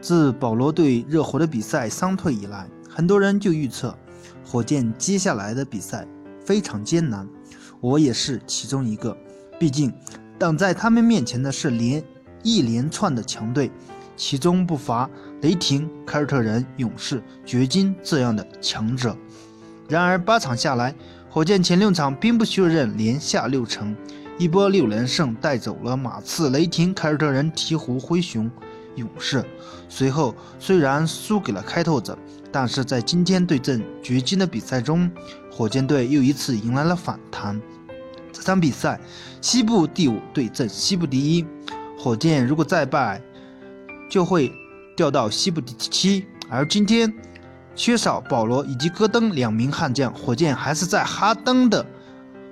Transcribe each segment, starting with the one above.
自保罗对热火的比赛伤退以来，很多人就预测火箭接下来的比赛非常艰难，我也是其中一个。毕竟挡在他们面前的是连一连串的强队，其中不乏雷霆、凯尔特人、勇士、掘金这样的强者。然而八场下来，火箭前六场兵不血刃连下六城，一波六连胜带走了马刺、雷霆、凯尔特人、鹈鹕、灰熊。勇士随后虽然输给了开拓者，但是在今天对阵掘金的比赛中，火箭队又一次迎来了反弹。这场比赛，西部第五对阵西部第一，火箭如果再败，就会掉到西部第七。而今天缺少保罗以及戈登两名悍将，火箭还是在哈登的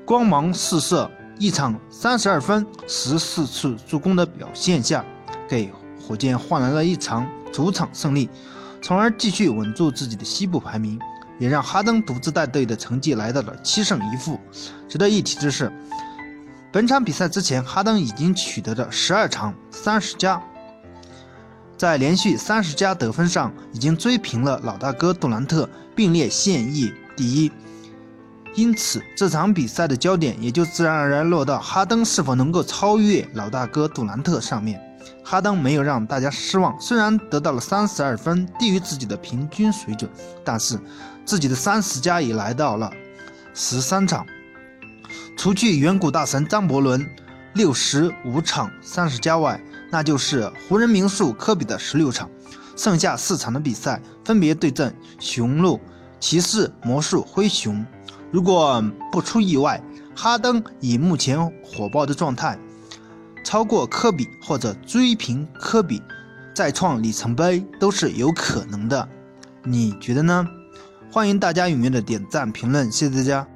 光芒四射、一场三十二分、十四次助攻的表现下，给。火箭换来了一场主场胜利，从而继续稳住自己的西部排名，也让哈登独自带队的成绩来到了七胜一负。值得一提的是，本场比赛之前，哈登已经取得了十二场三十加，在连续三十加得分上已经追平了老大哥杜兰特，并列现役第一。因此，这场比赛的焦点也就自然而然落到哈登是否能够超越老大哥杜兰特上面。哈登没有让大家失望，虽然得到了三十二分，低于自己的平均水准，但是自己的三十加也来到了十三场，除去远古大神张伯伦六十五场三十加外，那就是湖人名宿科比的十六场，剩下四场的比赛分别对阵雄鹿、骑士、魔术、灰熊。如果不出意外，哈登以目前火爆的状态。超过科比或者追平科比，再创里程碑都是有可能的，你觉得呢？欢迎大家踊跃的点赞评论，谢谢大家。